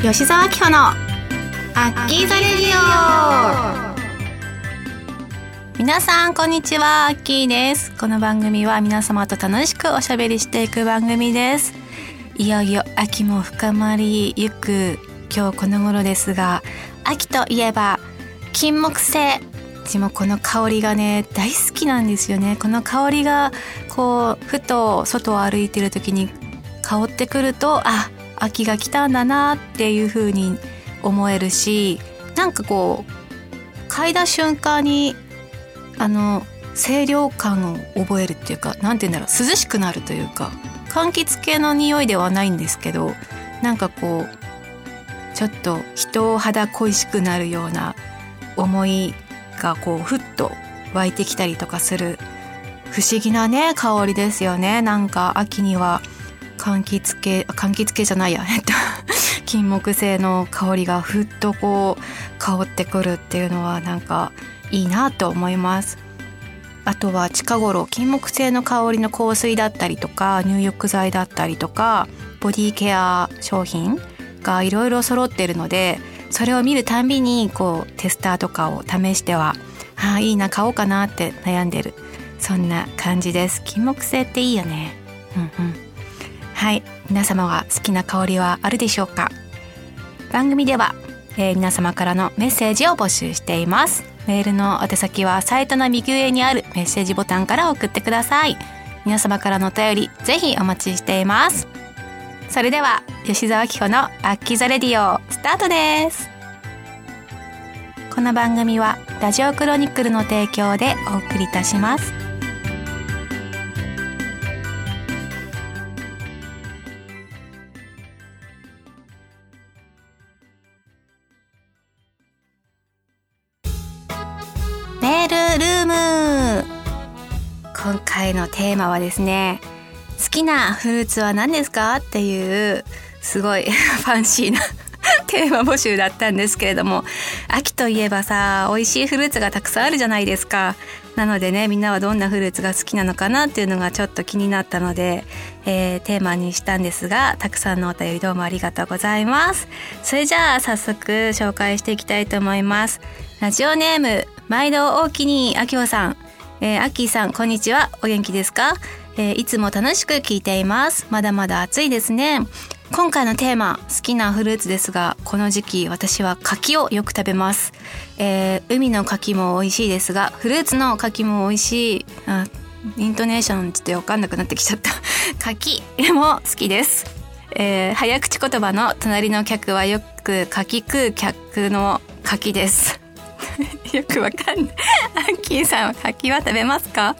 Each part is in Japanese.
吉澤明穂のアッキーザレディオ。皆さんこんにちは。アッキーです。この番組は皆様と楽しくおしゃべりしていく番組です。いよいよ秋も深まりゆく。今日この頃ですが秋といえば金木犀。私もこの香りがね大好きなんですよね。この香りがこうふと外を歩いてる時に香ってくるとあ秋が来たんだなっていう風に思えるしなんかこう嗅いだ瞬間にあの清涼感を覚えるっていうか何て言うんだろう涼しくなるというか柑橘系の匂いではないんですけどなんかこうちょっと人を肌恋しくなるような思いがこうふっと湧いてきたりとかする不思議なね香りですよね。なんか秋には柑橘系柑橘系じゃないや。えっと 金木犀の香りがふっとこう香ってくるっていうのはなんかいいなと思います。あとは近頃金木犀の香りの香水だったりとか入浴剤だったりとかボディケア商品がいろいろ揃ってるのでそれを見るたんびにこうテスターとかを試してはああいいな買おうかなって悩んでる。そんな感じです。金木犀っていいよね。うんうん。はい。皆様は好きな香りはあるでしょうか？番組では、えー、皆様からのメッセージを募集しています。メールの宛先はサイトの右上にあるメッセージボタンから送ってください。皆様からのお便りぜひお待ちしています。それでは吉澤紀子のアッキーザレディオスタートです。この番組はラジオクロニクルの提供でお送りいたします。今回のテーマはですね好きなフルーツは何ですかっていうすごい ファンシーなテーマ募集だったんですけれども秋といえばさ美味しいフルーツがたくさんあるじゃないですか。なのでねみんなはどんなフルーツが好きなのかなっていうのがちょっと気になったので、えー、テーマにしたんですがたくさんのお便りどうもありがとうございます。それじゃあ早速紹介していきたいと思います。ラジオネーム毎度大きにあきほさん。えー、アッキーさんこんにちは。お元気ですか？えー、いつも楽しく聞いています。まだまだ暑いですね。今回のテーマ好きなフルーツですがこの時期私は柿をよく食べます、えー、海の柿も美味しいですがフルーツの柿も美味しい。あイントネーションちょっと分かんなくなってきちゃった。柿も好きです、えー、早口言葉の隣の客はよく柿食う客の柿です。よくわかんない。アッキーさんは柿は食べますか、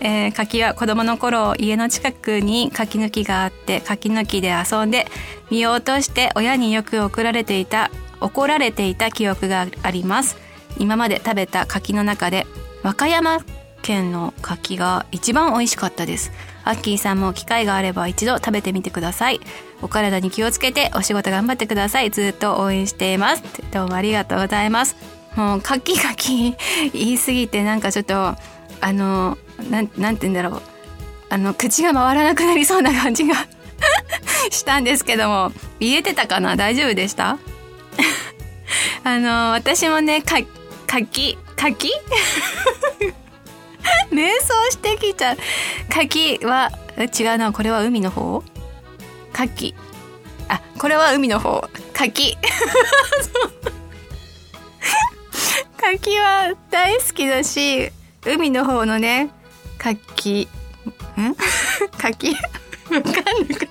えー、柿は子供の頃家の近くに柿抜きがあって柿抜きで遊んで見落として親によく怒られていた怒られていた記憶があります。今まで食べた柿の中で和歌山県の柿が一番美味しかったです。アッキーさんも機会があれば一度食べてみてください。お体に気をつけてお仕事頑張ってください。ずっと応援しています。どうもありがとうございます。もうカキカキ言い過ぎてなんかちょっとあのなんなんて言うんだろう。あの口が回らなくなりそうな感じが したんですけども言えてたかな？大丈夫でした？あの私もねか柿柿？瞑想してきちゃう柿は違うな。これは海の方？柿。あこれは海の方。柿。柿は大好きだし海の方のね柿ん？柿わかんなく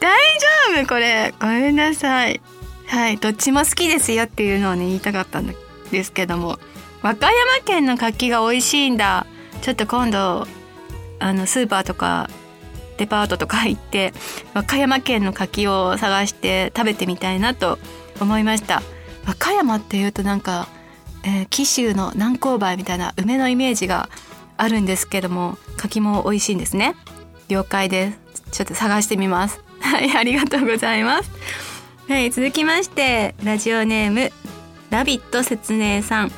大丈夫？これ。ごめんなさい。はい。どっちも好きですよっていうのをね言いたかったんですけども。和歌山県の柿が美味しいんだ。ちょっと今度あのスーパーとかデパートとか行って和歌山県の柿を探して食べてみたいなと思いました。和歌山っていうとなんかえー、紀州の南高梅みたいな梅のイメージがあるんですけども柿も美味しいんですね。了解です。ちょっと探してみます。はいありがとうございます。はい続きましてラジオネームラビット説明さん。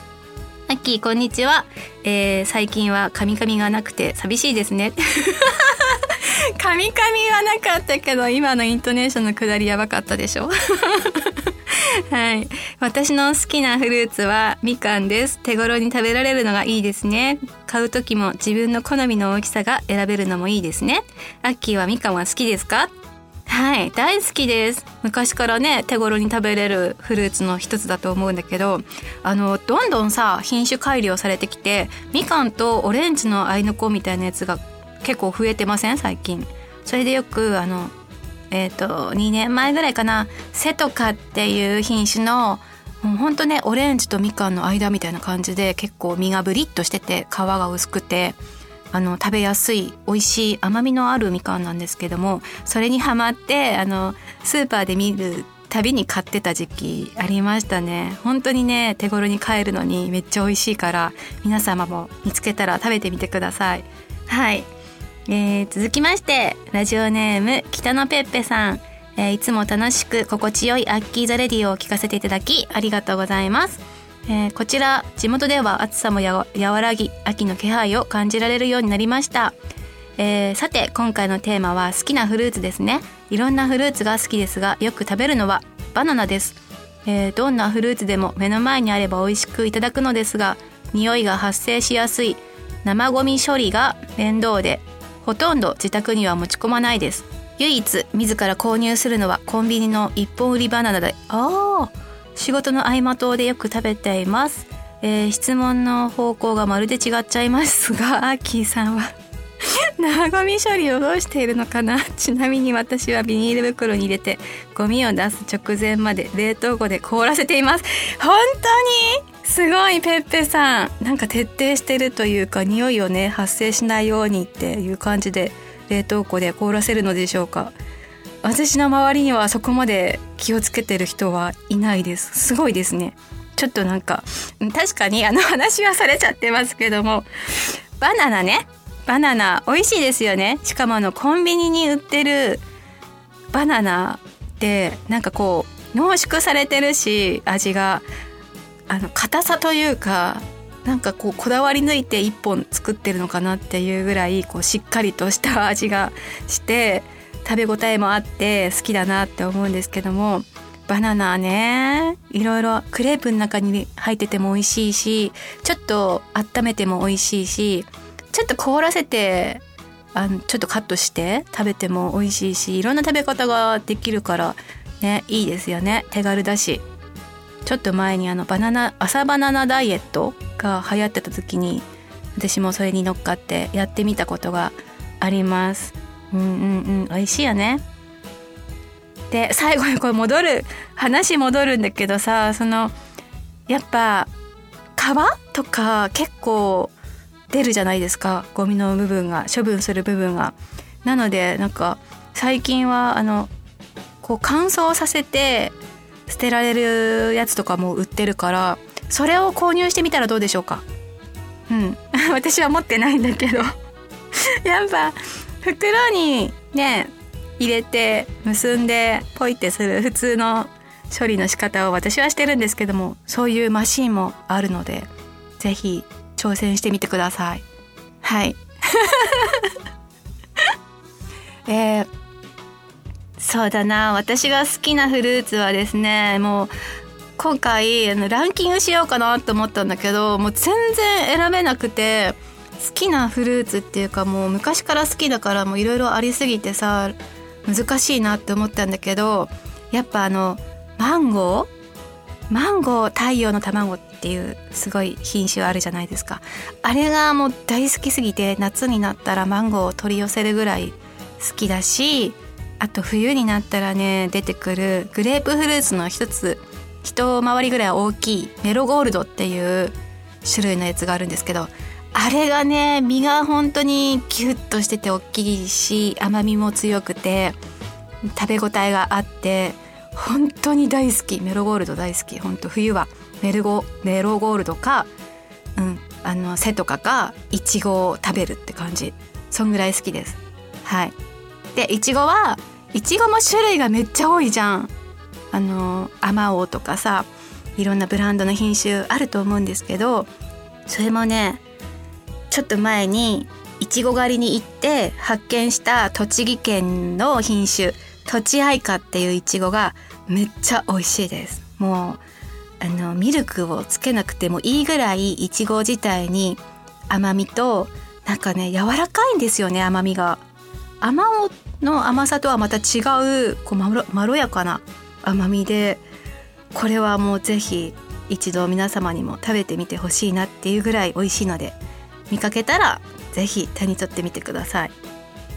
アッキーこんにちは、えー、最近はカミカミがなくて寂しいですね。カミカミはなかったけど今のイントネーションのくだりやばかったでしょ。はい。私の好きなフルーツはみかんです。手頃に食べられるのがいいですね。買う時も自分の好みの大きさが選べるのもいいですね。アッキーはみかんは好きですか？はい、大好きです。昔からね、手頃に食べれるフルーツの一つだと思うんだけど、あの、どんどんさ、品種改良されてきて、みかんとオレンジの合いの子みたいなやつが結構増えてません？最近。それでよく、あの、えっ、ー、と、2年前ぐらいかな、セトカっていう品種の、もうほんとね、オレンジとみかんの間みたいな感じで、結構身がブリッとしてて、皮が薄くて、あの食べやすい美味しい甘みのあるみかんなんですけどもそれにハマってあのスーパーで見るたびに買ってた時期ありましたね。本当にね手頃に買えるのにめっちゃ美味しいから皆様も見つけたら食べてみてください。はい、えー、続きましてラジオネーム北野ペッペさん、えー、いつも楽しく心地よいアッキーザレディを聞かせていただきありがとうございます。えー、こちら地元では暑さもや和らぎ秋の気配を感じられるようになりました、えー、さて今回のテーマは好きなフルーツですね。いろんなフルーツが好きですがよく食べるのはバナナです、えー、どんなフルーツでも目の前にあれば美味しくいただくのですが匂いが発生しやすい生ゴミ処理が面倒でほとんど自宅には持ち込まないです。唯一自ら購入するのはコンビニの一本売りバナナで。ああ仕事の合間等でよく食べています、えー、質問の方向がまるで違っちゃいますが アッキーさんは 生ゴミ処理をどうしているのかな？ちなみに私はビニール袋に入れてゴミを出す直前まで冷凍庫で凍らせています。本当に？すごいペッペさん。なんか徹底してるというか匂いをね発生しないようにっていう感じで冷凍庫で凍らせるのでしょうか。私の周りにはそこまで気をつけてる人はいないです。すごいですね。ちょっとなんか確かにあの話はされちゃってますけども。バナナね。バナナ美味しいですよね。しかもあのコンビニに売ってるバナナってなんかこう濃縮されてるし味が。あの硬さというかなんかこうこだわり抜いて一本作ってるのかなっていうぐらいこうしっかりとした味がして食べ応えもあって好きだなって思うんですけどもバナナねいろいろクレープの中に入ってても美味しいしちょっと温めても美味しいしちょっと凍らせてあのちょっとカットして食べても美味しいしいろんな食べ方ができるからねいいですよね。手軽だし。ちょっと前にあのバナナ朝バナナダイエットが流行ってた時に私もそれに乗っかってやってみたことがあります。うんうんうん。美味しいよね。で最後にこれ戻る話戻るんだけどさそのやっぱ皮とか結構出るじゃないですか。ゴミの部分が処分する部分が。なのでなんか最近はあのこう乾燥させて捨てられるやつとかも売ってるからそれを購入してみたらどうでしょうか？うん。私は持ってないんだけど。やっぱ袋にね入れて結んでポイってする普通の処理の仕方を私はしてるんですけどもそういうマシンもあるので是非挑戦してみてください。はい。えー、そうだな私が好きなフルーツはですねもう今回あのランキングしようかなと思ったんだけどもう全然選べなくて好きなフルーツっていうかもう昔から好きだからもういろいろありすぎてさ難しいなって思ったんだけどやっぱあのマンゴー？マンゴー太陽の卵っていうすごい品種あるじゃないですか。あれがもう大好きすぎて夏になったらマンゴーを取り寄せるぐらい好きだしあと冬になったらね出てくるグレープフルーツの一つ一回りぐらい大きいメロゴールドっていう種類のやつがあるんですけどあれがね身が本当にキュッとしてて大きいし甘みも強くて食べ応えがあって本当に大好き。メロゴールド大好き。本当冬は。メルゴメロゴールドか、うん、あの背とかかいちごを食べるって感じ。そんぐらい好きです。はい。でいちごはいちごも種類がめっちゃ多いじゃんあのあまおうとかさいろんなブランドの品種あると思うんですけどそれもねちょっと前にいちご狩りに行って発見した栃木県の品種とちあいかっていういちごがめっちゃ美味しいですもうあのミルクをつけなくてもいいぐらいいちご自体に甘みとなんかね柔らかいんですよね甘みが。甘おの甘さとはまた違うこうまろまろやかな甘みでこれはもうぜひ一度皆様にも食べてみてほしいなっていうぐらい美味しいので見かけたらぜひ手に取ってみてください。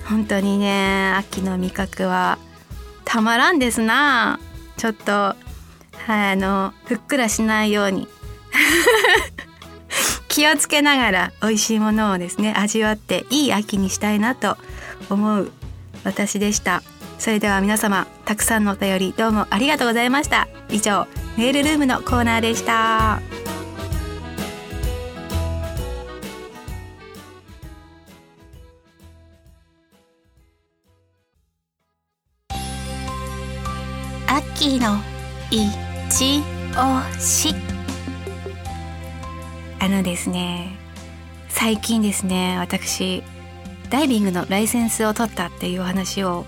本当にね秋の味覚はたまらんですな。ちょっとはいあのふっくらしないように 気をつけながら美味しいものをですね味わっていい秋にしたいなと思いますう私でした。それでは皆様たくさんのお便りどうもありがとうございました。以上メールルームのコーナーでした。秋のいちおし。あのですね最近ですね私ダイビングのライセンスを取ったっていうお話を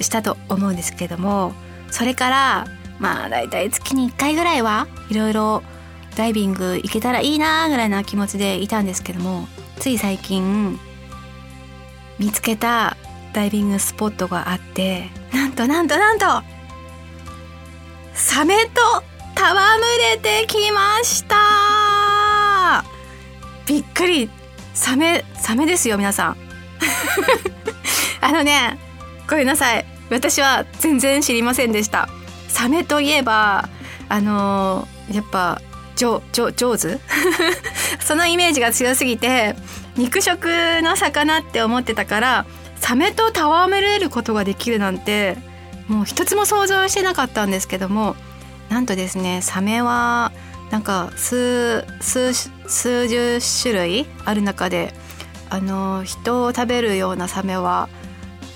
したと思うんですけどもそれからまあ大体月に1回ぐらいはいろいろダイビング行けたらいいなぐらいな気持ちでいたんですけどもつい最近見つけたダイビングスポットがあってなんとなんとなんとサメと戯れてきました。びっくり。サメサメですよ皆さん。あのねごめんなさい。私は全然知りませんでした。サメといえばあのー、やっぱジョジョジョーズ？そのイメージが強すぎて肉食の魚って思ってたからサメと戯れることができるなんてもう一つも想像してなかったんですけどもなんとですねサメはなんか数数数十種類ある中であの人を食べるようなサメは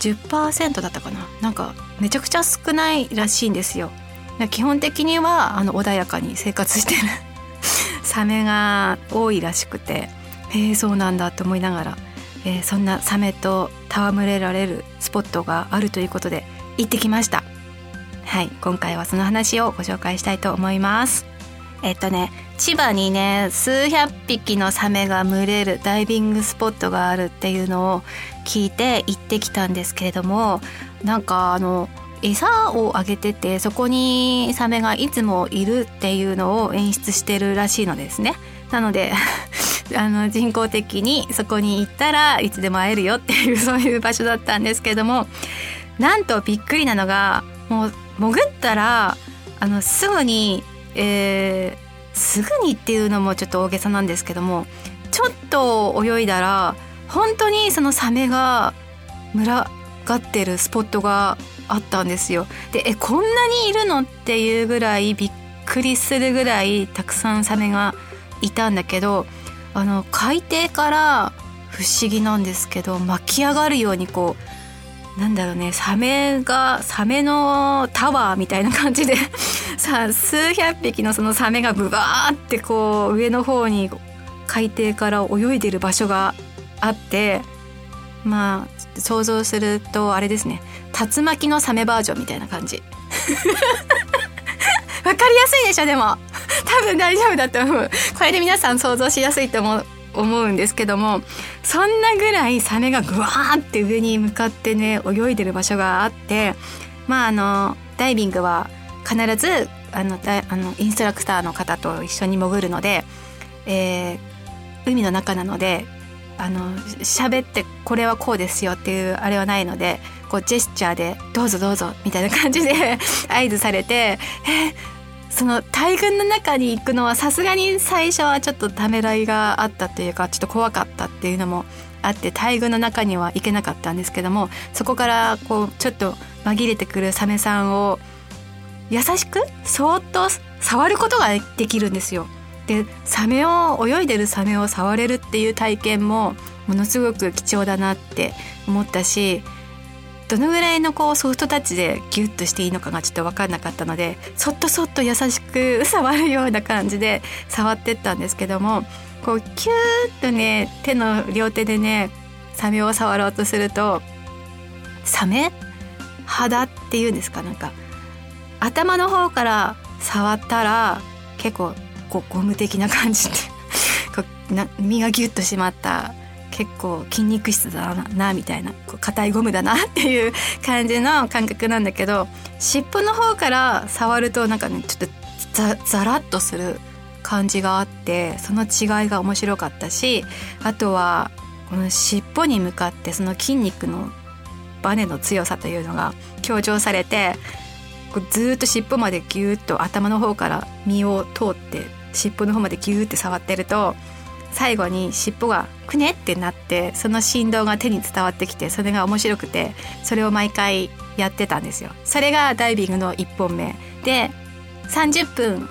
10%だったかな。なんかめちゃくちゃ少ないらしいんですよ。基本的にはあの穏やかに生活してる サメが多いらしくてへえそうなんだと思いながら、えー、そんなサメと戯れられるスポットがあるということで行ってきました。はい今回はその話をご紹介したいと思います。えっとね千葉にね数百匹のサメが群れるダイビングスポットがあるっていうのを聞いて行ってきたんですけれどもなんかあの餌をあげててそこにサメがいつもいるっていうのを演出してるらしいのですね。なので あの人工的にそこに行ったらいつでも会えるよっていう そういう場所だったんですけどもなんとびっくりなのがもう潜ったらあのすぐに、えー、すぐにっていうのもちょっと大げさなんですけどもちょっと泳いだら本当にそのサメが群がってるスポットがあったんですよ。でえこんなにいるのっていうぐらいびっくりするぐらいたくさんサメがいたんだけどあの海底から不思議なんですけど巻き上がるようにこうなんだろうねサメがサメのタワーみたいな感じで さ数百匹のそのサメがブワーってこう上の方に海底から泳いでる場所があってまあ想像するとあれですね。竜巻のサメバージョンみたいな感じ。わかりやすいでしょでも。多分大丈夫だと思う。これで皆さん想像しやすいと思う。思うんですけどもそんなぐらいサメがグワーって上に向かってね泳いでる場所があってまああのダイビングは必ずあのあのインストラクターの方と一緒に潜るので、えー、海の中なのであの喋ってこれはこうですよっていうあれはないのでこうジェスチャーで「どうぞどうぞ」みたいな感じで 合図されてえその大群の中に行くのはさすがに最初はちょっとためらいがあったっていうかちょっと怖かったっていうのもあって大群の中には行けなかったんですけどもそこからこうちょっと紛れてくるサメさんを優しくそーっと触ることができるんですよ。でサメを泳いでるサメを触れるっていう体験もものすごく貴重だなって思ったしどのぐらいのこうソフトタッチでギュッとしていいのかがちょっと分かんなかったのでそっとそっと優しく触るような感じで 触ってったんですけどもこうキューッとね手の両手でねサメを触ろうとするとサメ？肌っていうんですか？なんか頭の方から触ったら結構こうゴム的な感じで身がギュッと締まった結構筋肉質だなみたいな硬いゴムだなっていう感じの感覚なんだけど尻尾の方から触るとなんかねちょっとザザラッとする感じがあってその違いが面白かったしあとはこの尻尾に向かってその筋肉のバネの強さというのが強調されてこうずっと尻尾までギューッと頭の方から身を通って尻尾の方までギューって触ってると最後に尻尾がくねってなってその振動が手に伝わってきてそれが面白くてそれを毎回やってたんですよ。それがダイビングの1本目で30分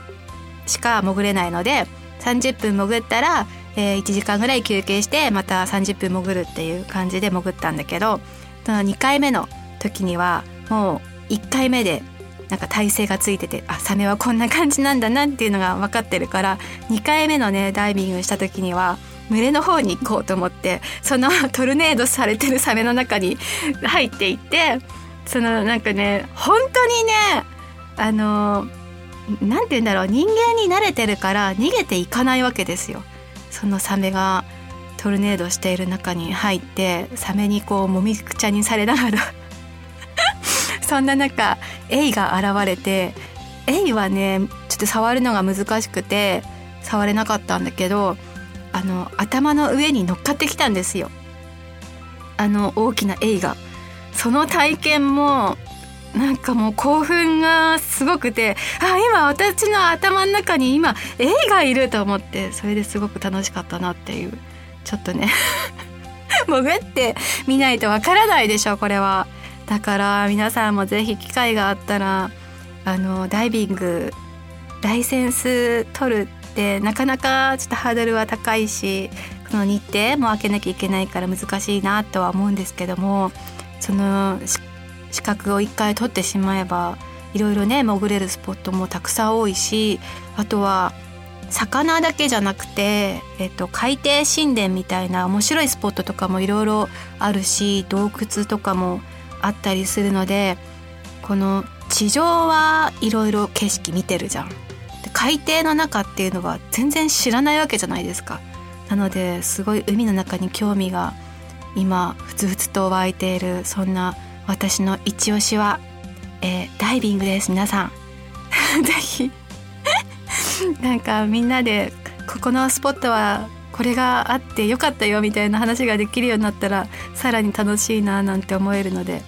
しか潜れないので30分潜ったら、えー、1時間ぐらい休憩してまた30分潜るっていう感じで潜ったんだけどその2回目の時にはもう1回目でなんか体勢がついててあサメはこんな感じなんだなっていうのが分かってるから2回目のねダイビングした時には群れの方に行こうと思ってその トルネードされてるサメの中に入っていってそのなんかね本当にねあの何て言うんだろう人間に慣れてるから逃げていかないわけですよ。そのサメがトルネードしている中に入ってサメにこうもみくちゃにされながらそんな中エイが現れてエイはねちょっと触るのが難しくて触れなかったんだけどあの頭の上に乗っかってきたんですよあの大きなエイが。その体験もなんかもう興奮がすごくてあ今私の頭の中に今エイがいると思ってそれですごく楽しかったなっていうちょっとね 潜ってみないとわからないでしょこれは。だから皆さんもぜひ機会があったらあのダイビングライセンス取るってなかなかちょっとハードルは高いしこの日程も開けなきゃいけないから難しいなとは思うんですけどもその資格を一回取ってしまえばいろいろね潜れるスポットもたくさん多いしあとは魚だけじゃなくて、えっと、海底神殿みたいな面白いスポットとかもいろいろあるし洞窟とかもあったりするのでこの地上はいろいろ景色見てるじゃん。海底の中っていうのは全然知らないわけじゃないですか。なのですごい海の中に興味が今ふつふつと湧いているそんな私の一押しは、えー、ダイビングです皆さん。ぜひ なんかみんなでここのスポットはこれがあってよかったよみたいな話ができるようになったらさらに楽しいななんて思えるので、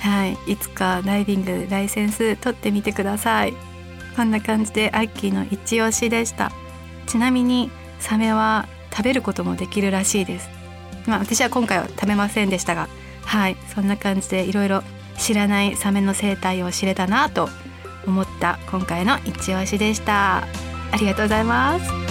はい、いつかダイビングライセンス取ってみてください。こんな感じでアッキーの一押しでした。ちなみにサメは食べることもできるらしいです。まあ私は今回は食べませんでしたがはいそんな感じでいろいろ知らないサメの生態を知れたなと思った今回の一押しでした。ありがとうございます。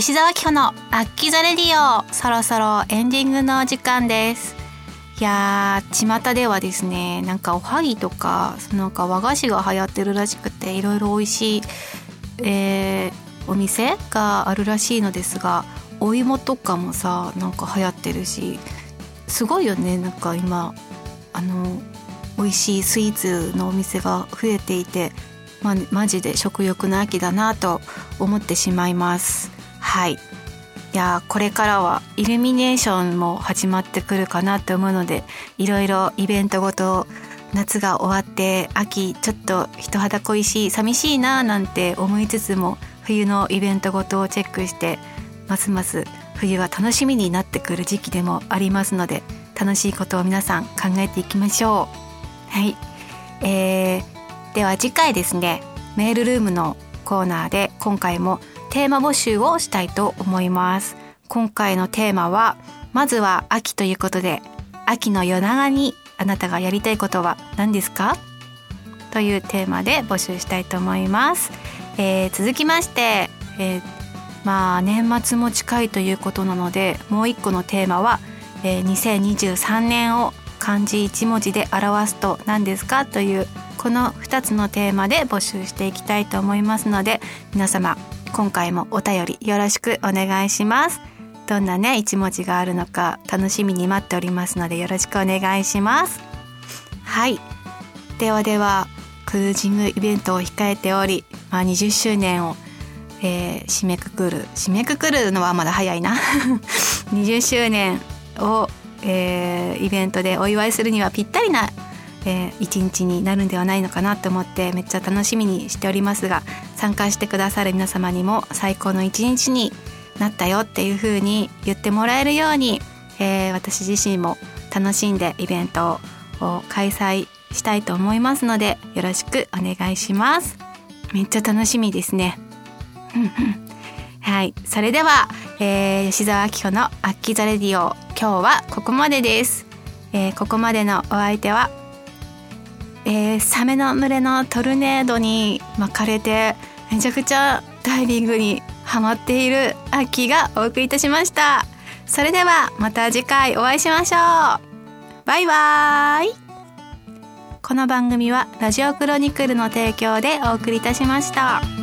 吉沢紀穂のアッキザレディオそろそろエンディングの時間ですいやー巷ではですねなんかおはぎとかなんか和菓子が流行ってるらしくていろいろ美味しい、えー、お店があるらしいのですがお芋とかもさなんか流行ってるしすごいよねなんか今あの美味しいスイーツのお店が増えていて、まマジで食欲の秋だなと思ってしまいます。はい。いやこれからはイルミネーションも始まってくるかなと思うのでいろいろイベントごと夏が終わって秋ちょっと人肌恋しい寂しいななんて思いつつも冬のイベントごとをチェックしてますます冬が楽しみになってくる時期でもありますので楽しいことを皆さん考えていきましょう。はい、えー、では次回ですねメールルームのコーナーで今回もテーマ募集をしたいと思います。今回のテーマはまずは秋ということで秋の夜長にあなたがやりたいことは何ですか？というテーマで募集したいと思います、えー、続きまして、えー、まあ年末も近いということなのでもう一個のテーマは、えー、2023年を漢字一文字で表すと何ですか？というこの2つのテーマで募集していきたいと思いますので皆様今回もお便りよろしくお願いします。どんなね一文字があるのか楽しみに待っておりますのでよろしくお願いします。はい。ではではクルージングイベントを控えており、まあ、20周年を、えー、締めくくる締めくくるのはまだ早いな。20周年を、えー、イベントでお祝いするにはぴったりなえー、一日になるんではないのかなと思ってめっちゃ楽しみにしておりますが参加してくださる皆様にも最高の一日になったよっていう風に言ってもらえるように、えー、私自身も楽しんでイベントを開催したいと思いますのでよろしくお願いします。めっちゃ楽しみですね。はいそれでは、えー、吉澤明子の「アッキザレディオ」今日はここまでです、えー、ここまでのお相手はえー、サメの群れのトルネードに巻かれてめちゃくちゃダイビングにハマっている秋がお送りいたしました。それではまた次回お会いしましょう。バイバーイ。この番組はラジオクロニクルの提供でお送りいたしました。